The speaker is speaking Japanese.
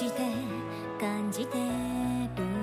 して感じてる